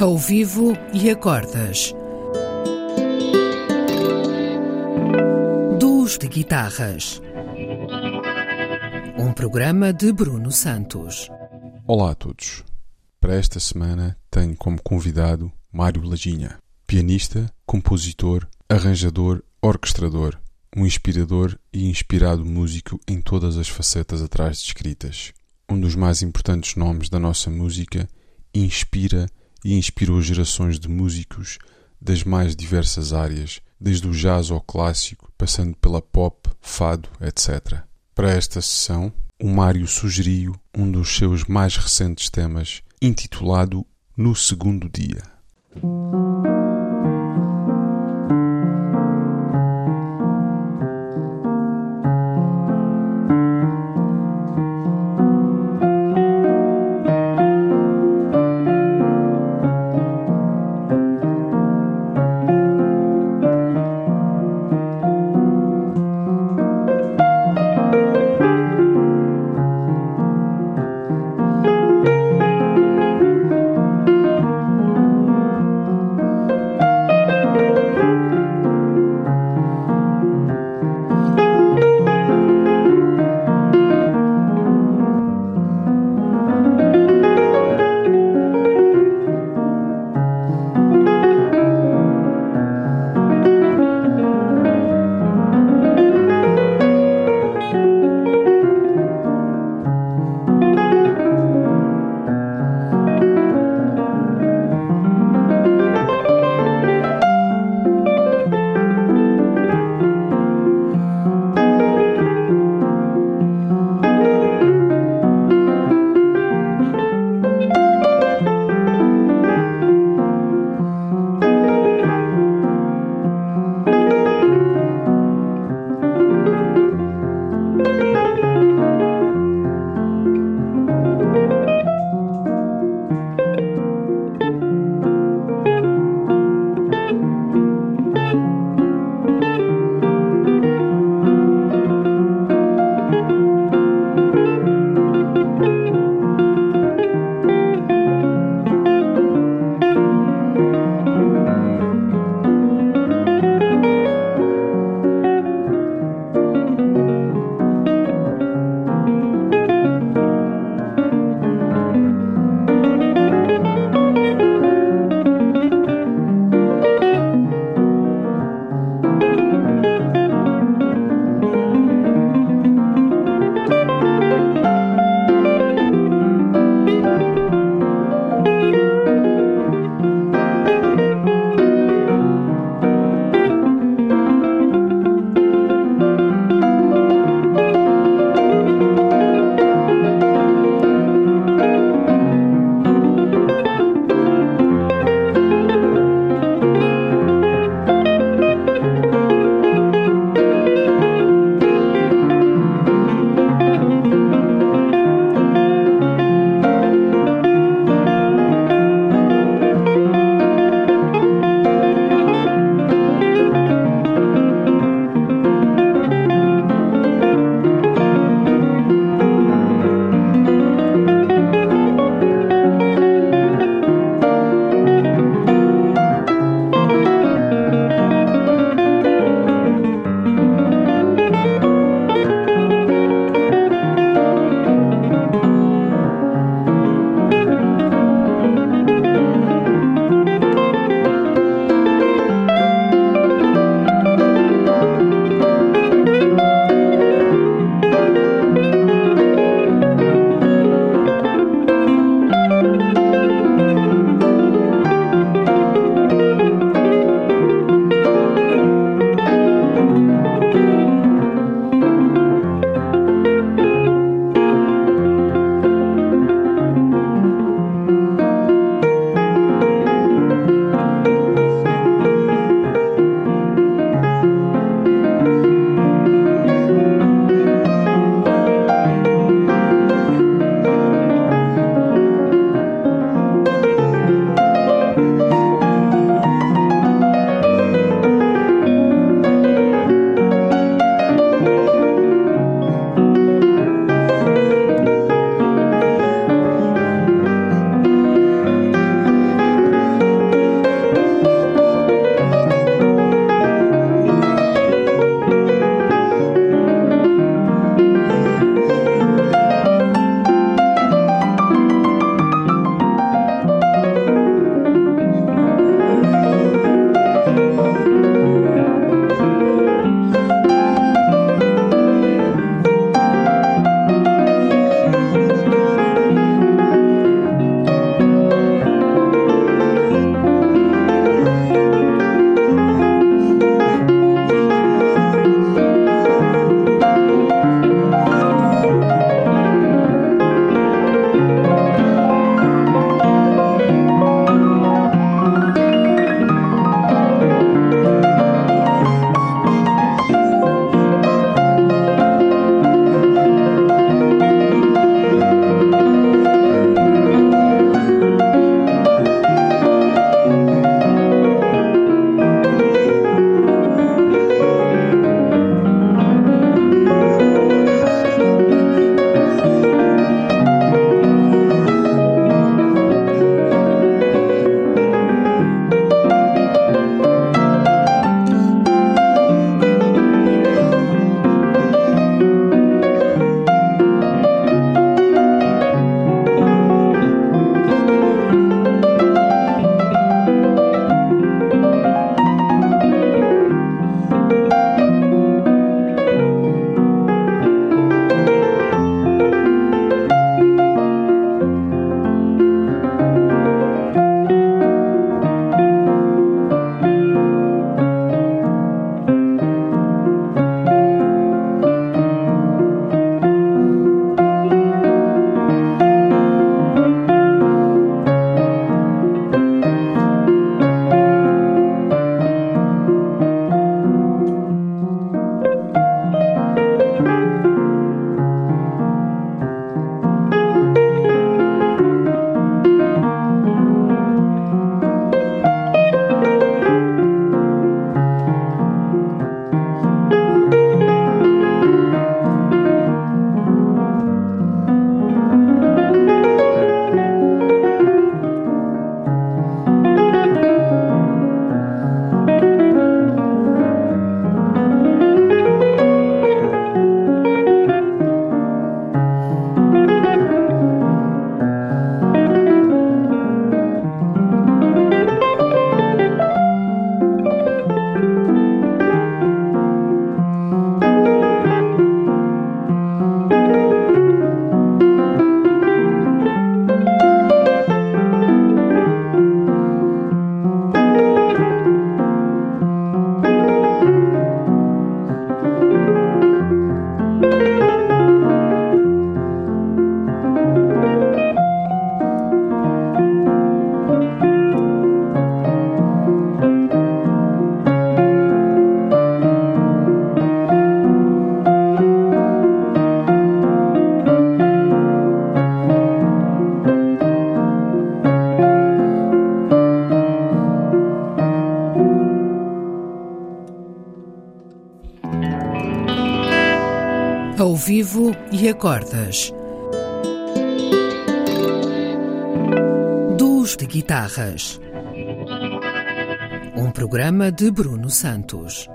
ao vivo e a cordas. Duos de guitarras. Um programa de Bruno Santos. Olá a todos. Para esta semana tenho como convidado Mário Laginha, pianista, compositor, arranjador, orquestrador, um inspirador e inspirado músico em todas as facetas atrás descritas. Um dos mais importantes nomes da nossa música, inspira e inspirou gerações de músicos das mais diversas áreas, desde o jazz ao clássico, passando pela pop, fado, etc. Para esta sessão, o Mário sugeriu um dos seus mais recentes temas, intitulado No Segundo Dia. Ao vivo e a cordas. Duos de guitarras. Um programa de Bruno Santos.